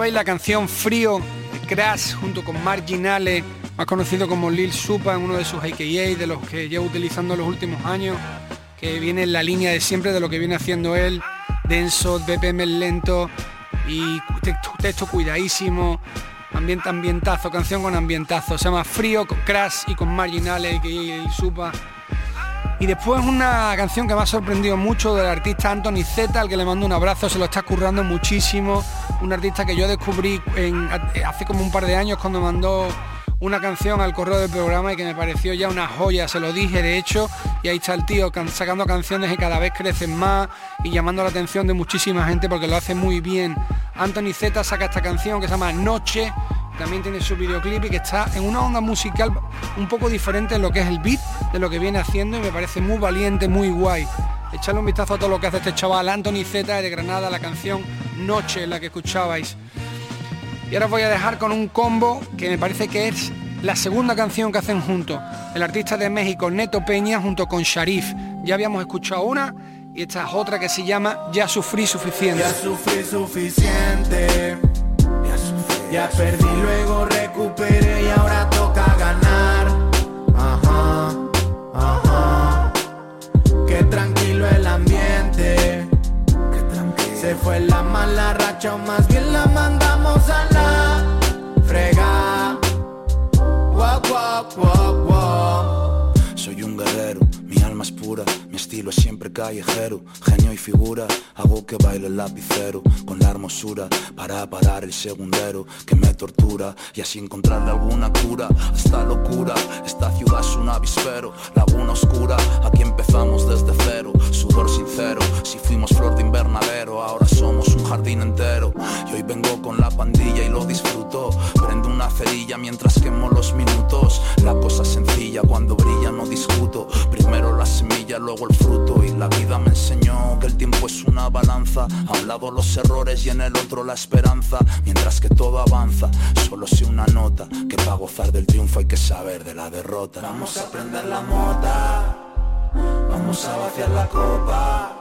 Speaker 4: Escuchabais la canción Frío de Crash junto con Marginale, más conocido como Lil Supa, uno de sus AKA, de los que llevo utilizando los últimos años, que viene en la línea de siempre de lo que viene haciendo él, denso, BPM lento y texto, cuidadísimo, ambiente ambientazo, canción con ambientazo, se llama Frío con Crash y con Marginale, AKA Lil Supa. Y después una canción que me ha sorprendido mucho del artista Anthony Z, al que le mando un abrazo, se lo está currando muchísimo. Un artista que yo descubrí en- hace como un par de años cuando mandó una canción al correo del programa y que me pareció ya una joya, se lo dije de hecho, y ahí está el tío can- sacando canciones que cada vez crecen más y llamando la atención de muchísima gente porque lo hace muy bien. Anthony Z saca esta canción que se llama Noche, también tiene su videoclip y que está en una onda musical un poco diferente en lo que es el beat de lo que viene haciendo y me parece muy valiente, muy guay. Echarle un vistazo a todo lo que hace este chaval, Anthony Z de Granada, la canción Noche, la que escuchabais. Y ahora os voy a dejar con un combo que me parece que es la segunda canción que hacen juntos. El artista de México, Neto Peña, junto con Sharif. Ya habíamos escuchado una y esta es otra que se llama Ya sufrí suficiente.
Speaker 7: Ya sufrí suficiente. Ya perdí, luego recuperé y ahora toca ganar. Ajá, ajá. Qué tranquilo el ambiente. Se fue la mala racha, o más bien la mandamos a la frega. Guau, guau, guau, guau.
Speaker 32: Soy un guerrero, mi alma es pura, mi estilo es siempre callejero, genio y figura, hago que baile el lapicero, con la hermosura, para parar el segundero que me tortura y así encontrarle alguna cura, esta locura, esta ciudad es un avispero, laguna oscura, aquí empezamos desde cero, sudor sincero, si fuimos flor de invernadero, ahora somos un jardín entero, y hoy vengo con la pandilla y lo disfruto, prendo una cerilla mientras quemo lado los errores y en el otro la esperanza, mientras que todo avanza, solo sé una nota, que para gozar del triunfo hay que saber de la derrota.
Speaker 33: Vamos a prender la mota, vamos a vaciar la copa.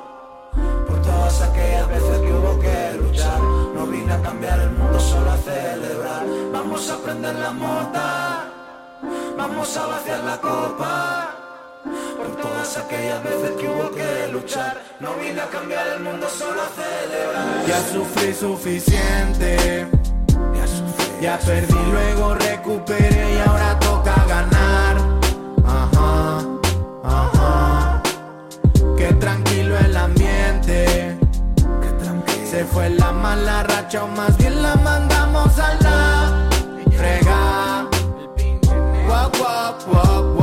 Speaker 33: Por todas aquellas veces que hubo que luchar, no vine a cambiar el mundo, solo a celebrar. Vamos a prender la mota, vamos a vaciar la copa. Por todas aquellas veces que hubo que luchar, no vine a cambiar el mundo, solo a celebrar.
Speaker 7: Ya sufrí suficiente. Ya perdí, luego recuperé y ahora toca ganar. Ajá, ajá. Qué tranquilo el ambiente. Se fue la mala racha o más bien la mandamos a la frega. Guau, guau, guau, guau.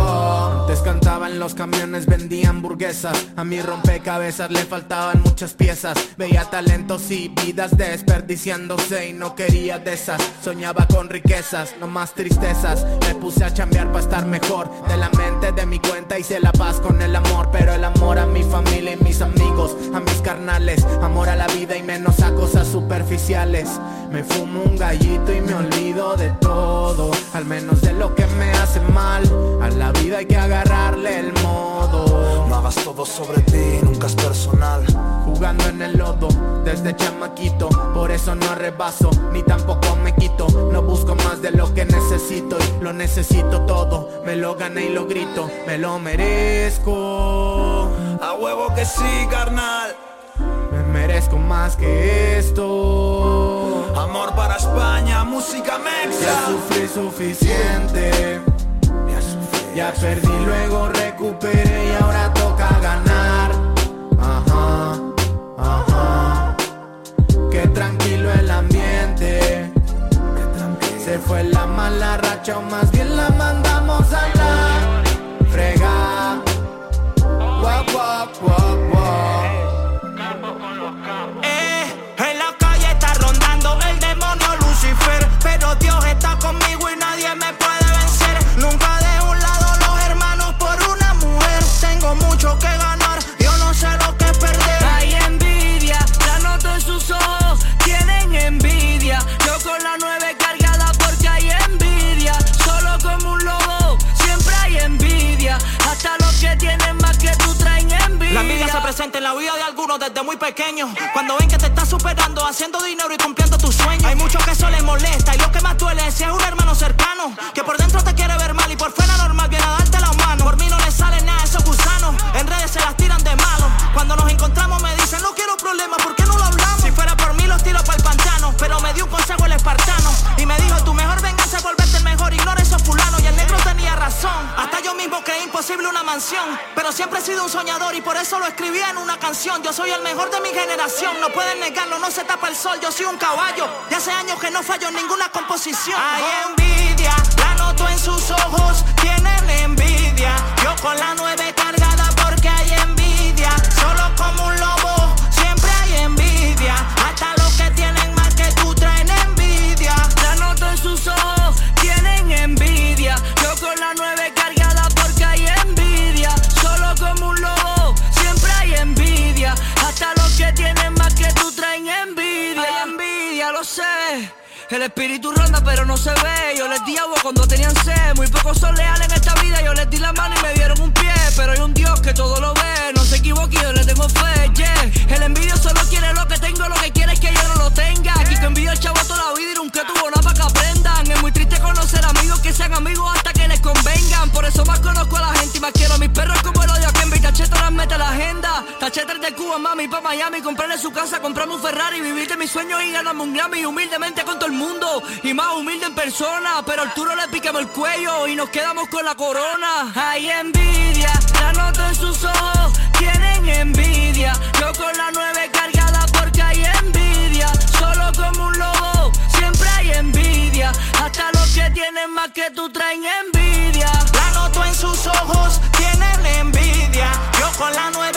Speaker 7: Los camiones, vendía hamburguesas. A mi rompecabezas le faltaban muchas piezas. Veía talentos y vidas desperdiciándose y no quería de esas. Soñaba con riquezas, no más tristezas. Me puse a chambear para estar mejor. De la mente, de mi cuenta hice la paz con el amor. Pero el amor a mi familia y mis amigos, a mis carnales. Amor a la vida y menos a cosas superficiales. Me fumo un gallito y me olvido de todo. Al menos de lo que me hace mal. A la vida hay que agarrarle el modo.
Speaker 32: No hagas todo sobre ti, nunca es personal.
Speaker 7: Jugando en el lodo desde chamaquito, por eso no rebaso ni tampoco me quito. No busco más de lo que necesito y lo necesito todo. Me lo gané y lo grito, me lo merezco.
Speaker 32: A huevo que sí, carnal.
Speaker 7: Me merezco más que esto.
Speaker 32: Amor para España, música mexa.
Speaker 7: Ya sufrí suficiente. Ya perdí, luego recuperé y ahora toca ganar. Ajá, ajá. Qué tranquilo el ambiente. Se fue la mala racha o más bien la mandamos a la frega.
Speaker 34: Eh, en la calle está rondando el demonio Lucifer. Pero Dios está conmigo y nadie me Presenta en la vida de algunos desde muy pequeños. Cuando ven que te estás superando, haciendo dinero y cumpliendo tus sueños. Hay muchos que eso les molesta y lo que más duele es si es un hermano cercano. Que por dentro te quiere ver mal y por fuera normal viene a darte la mano. Por mí no le sale nada a esos gusanos. En redes se las tiran de malo. Cuando nos encontramos me dicen, no quiero problemas, imposible una mansión. Pero siempre he sido un soñador y por eso lo escribí en una canción. Yo soy el mejor de mi generación. No pueden negarlo, no se tapa el sol. Yo soy un caballo. De hace años que no fallo en ninguna composición. Hay envidia, la noto en sus ojos. Tienen envidia. Yo con la nueve
Speaker 31: cuando tenían sed Muy pocos son leales en esta vida. Yo les di la mano y me dieron un pie Pero hay un Dios que todo lo Cuba, mami, pa' Miami Comprarle su casa, comprarme un Ferrari Vivir de mis sueños y ganarme un Grammy Humildemente con todo el mundo Y más humilde en persona Pero al Arturo le piquemos el cuello Y nos quedamos con la corona Hay envidia, la noto en sus ojos tienen envidia. Yo con la nueve cargada porque hay envidia. Solo como un lobo, siempre hay envidia. Hasta los que tienen más que tú traen envidia.
Speaker 34: La noto en sus ojos, tienen envidia. Yo con la nueve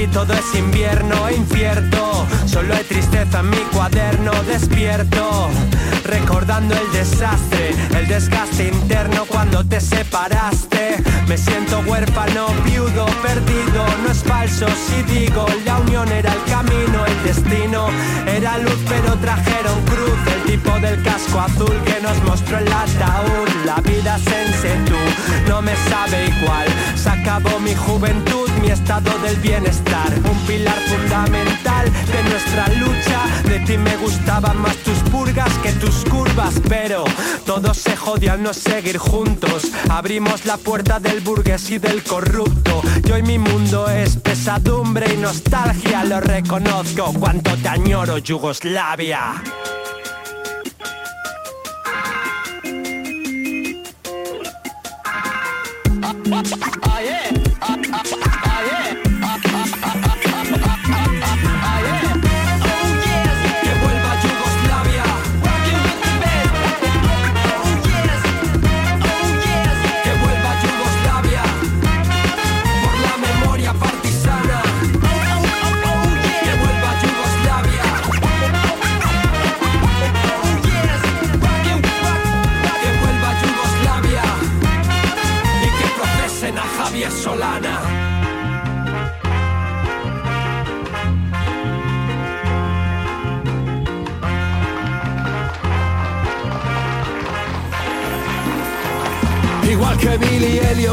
Speaker 35: Ti todo es invierno e incierto. Solo hay tristeza en mi cuaderno despierto. Recordando el desastre, el desgaste interno cuando te separaste. Me siento huérfano, viudo, perdido. No es falso si digo, la unión era el camino, el destino era luz, pero trajeron cruz. El tipo del casco azul que nos mostró el ataúd. La vida sense tú, no me sabe igual. Se acabó mi juventud, mi estado del bienestar. Un pilar fundamental de nuestra lucha. De ti me gustaban más tus purgas que tus curvas, pero todo se jode al no seguir juntos. Abrimos la puerta del burgués y del corrupto. Y hoy mi mundo es pesadumbre y nostalgia, lo reconozco. Cuánto te añoro, Yugoslavia. Billy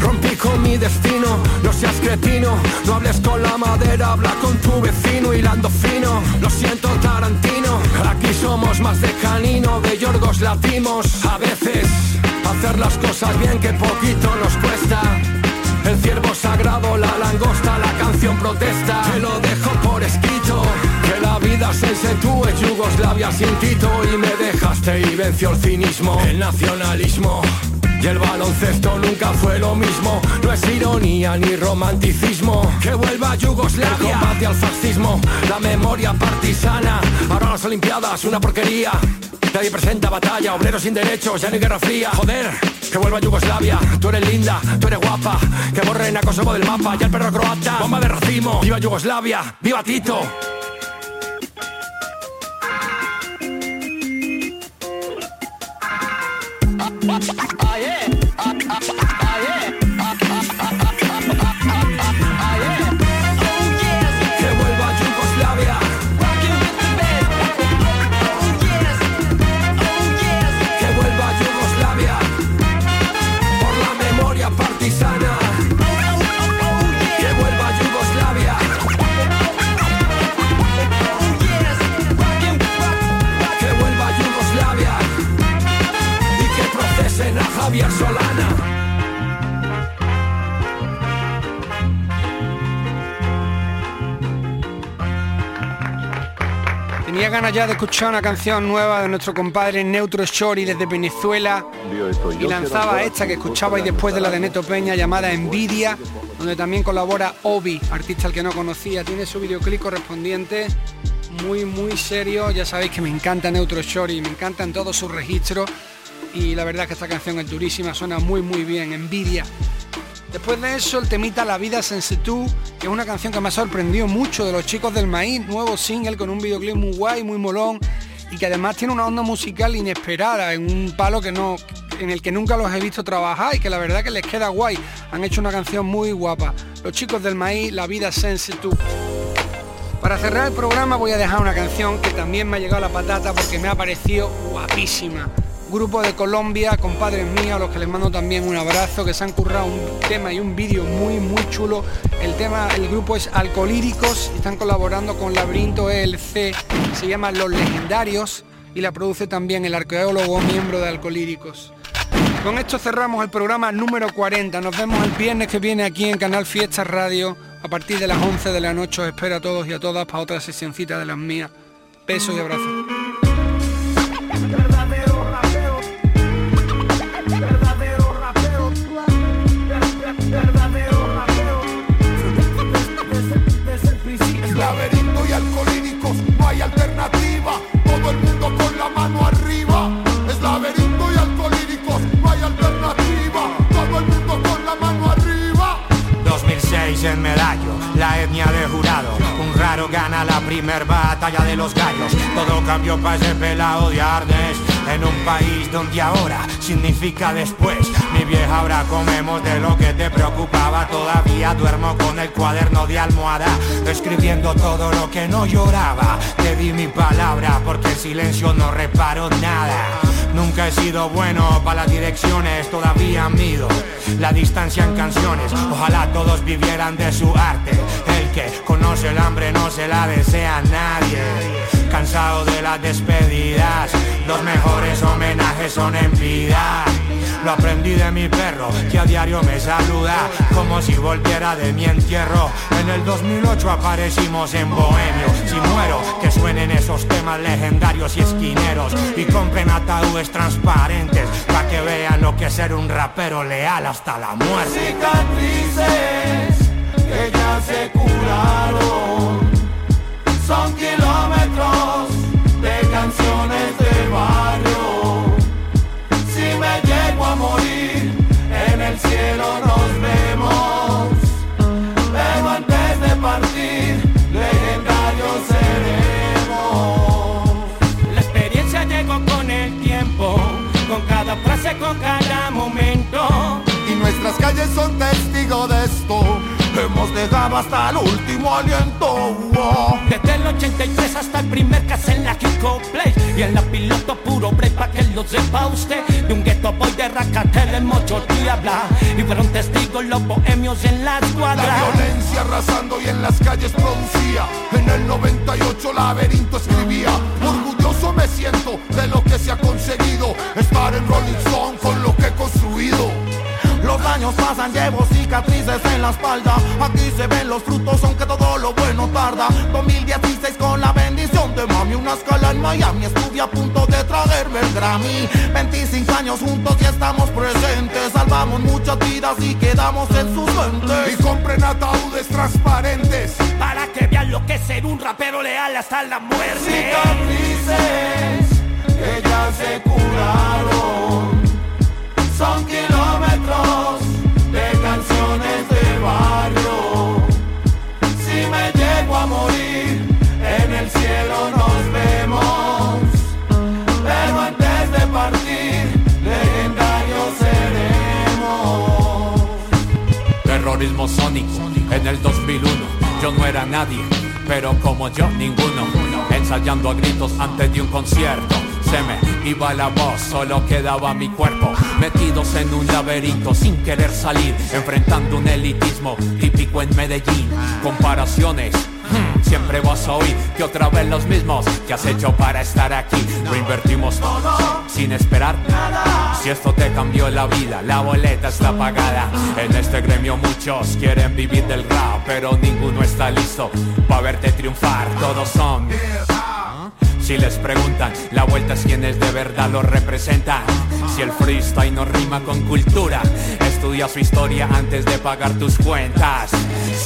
Speaker 35: rompí con mi destino. No seas cretino, no hables con la madera, habla con tu vecino, hilando fino. Lo siento, Tarantino, aquí somos más de canino, de Yorgos latimos. A veces, hacer las cosas bien que poquito nos cuesta. El ciervo sagrado, la langosta, la canción protesta. Te lo dejo por escrito. Que la vida se tú Yugoslavia sin Tito y me dejaste y venció el cinismo, el nacionalismo. Y el baloncesto nunca fue lo mismo, no es ironía ni romanticismo. Que vuelva Yugoslavia, el combate al fascismo, la memoria partisana. Ahora las Olimpiadas, una porquería. Nadie presenta batalla, obreros sin derechos, ya no hay guerra fría. Joder, que vuelva Yugoslavia, tú eres linda, tú eres guapa. Que borren a Kosovo del mapa, ya el perro croata. Bomba de racimo, viva Yugoslavia, viva Tito.
Speaker 4: Ganas ya de escuchar una canción nueva de nuestro compadre Neutro Shori desde Venezuela y lanzaba esta que escuchabais después de la de Neto Peña llamada Envidia, donde también colabora Obi, artista al que no conocía. Tiene su videoclip correspondiente, muy muy serio. Ya sabéis que me encanta Neutro Shori, me encantan todos sus registros y la verdad es que esta canción es durísima, suena muy muy bien, Envidia. Después de eso, el temita La vida sense tú, que es una canción que me ha sorprendido mucho de los chicos del maíz, nuevo single con un videoclip muy guay, muy molón, y que además tiene una onda musical inesperada, en un palo que no, en el que nunca los he visto trabajar y que la verdad que les queda guay. Han hecho una canción muy guapa. Los chicos del maíz, La vida sense tú. Para cerrar el programa voy a dejar una canción que también me ha llegado a la patata porque me ha parecido guapísima. Grupo de Colombia, compadres míos, a los que les mando también un abrazo, que se han currado un tema y un vídeo muy muy chulo. El tema, el grupo es Alcolíricos, están colaborando con Laberinto ELC, se llama Los Legendarios y la produce también el arqueólogo miembro de Alcolíricos. Con esto cerramos el programa número 40. Nos vemos el viernes que viene aquí en Canal Fiesta Radio a partir de las 11 de la noche. Os espero a todos y a todas para otra sesioncita de las mías. Besos y abrazos.
Speaker 36: En Medallo, la etnia de jurado. Un raro gana la primer batalla de los gallos. Todo cambió para ese pelado de Arnes. En un país donde ahora significa después. Mi vieja, ahora comemos de lo que te preocupaba. Todavía duermo con el cuaderno de almohada, escribiendo todo lo que no lloraba. Te di mi palabra porque en silencio no reparo nada. Nunca he sido bueno para las direcciones, todavía mido la distancia en canciones. Ojalá todos vivieran de su arte. El que conoce el hambre no se la desea nadie. Cansado de las despedidas, los mejores homenajes son en vida. Lo aprendí de mi perro, que a diario me saluda como si volviera de mi entierro. En el 2008 aparecimos en Bohemio. Si muero, que suenen esos temas legendarios y esquineros. Y compren ataúdes transparentes, para que vean lo que es ser un rapero leal hasta la muerte.
Speaker 29: Cicatrices que ya se curaron. Son kilómetros
Speaker 31: cada momento.
Speaker 29: Y nuestras calles son testigos de esto. Hemos dejado hasta el último aliento. wow.
Speaker 31: Desde el 83 hasta el primer caso en la Kiko Play Y en la piloto puro break pa' que lo sepa usted De un gueto boy de Racatel en Mocho Diabla Y fueron testigos los bohemios en la
Speaker 29: La
Speaker 31: escuadra
Speaker 29: violencia arrasando y en las calles producía. En el 98 laberinto escribía. Me siento de lo que se ha conseguido. Estar en Rolling Stone con lo que he construido.
Speaker 37: Los años pasan, llevo cicatrices en la espalda. Aquí se ven los frutos, aunque todo lo bueno tarda. 2016 con la bendición de mami, una escala en Miami. Estuve a punto de traerme el Grammy. 25 años juntos y estamos presentes. Salvamos muchas vidas y quedamos en sus mentes.
Speaker 29: Y compren ataúdes transparentes.
Speaker 31: Para que vean lo que es ser un rapero leal hasta la muerte
Speaker 29: Cicatrices que ya se curaron. Son
Speaker 36: Terrorismo sónico en el 2001. Yo no era nadie, pero como yo ninguno. Ensayando a gritos antes de un concierto. Se me iba la voz, solo quedaba mi cuerpo. Metidos en un laberinto sin querer salir. Enfrentando un elitismo típico en Medellín. Comparaciones. Hmm, Siempre vas a oír que otra vez los mismos que has hecho para estar aquí. Lo invertimos todo sin esperar nada. Si esto te cambió la vida, la boleta está pagada. En este gremio muchos quieren vivir del rap, pero ninguno está listo para verte triunfar. Todos son. Si les preguntan, la vuelta es quienes de verdad lo representan. Si el freestyle no rima con cultura, estudia su historia antes de pagar tus cuentas.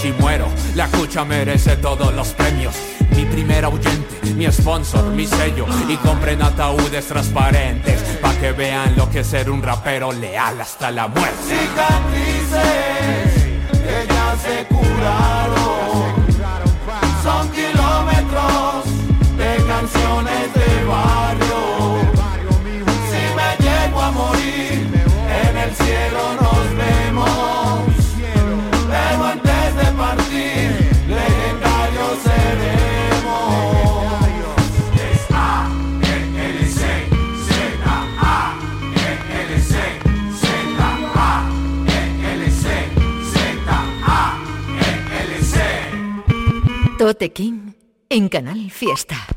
Speaker 36: Si muero, la cucha merece todos los premios. Mi primer ahuyente, mi sponsor, mi sello y compren ataúdes transparentes pa' que vean lo que es ser un rapero leal hasta la muerte.
Speaker 29: Cicatrices que.
Speaker 38: Tote King en Canal Fiesta.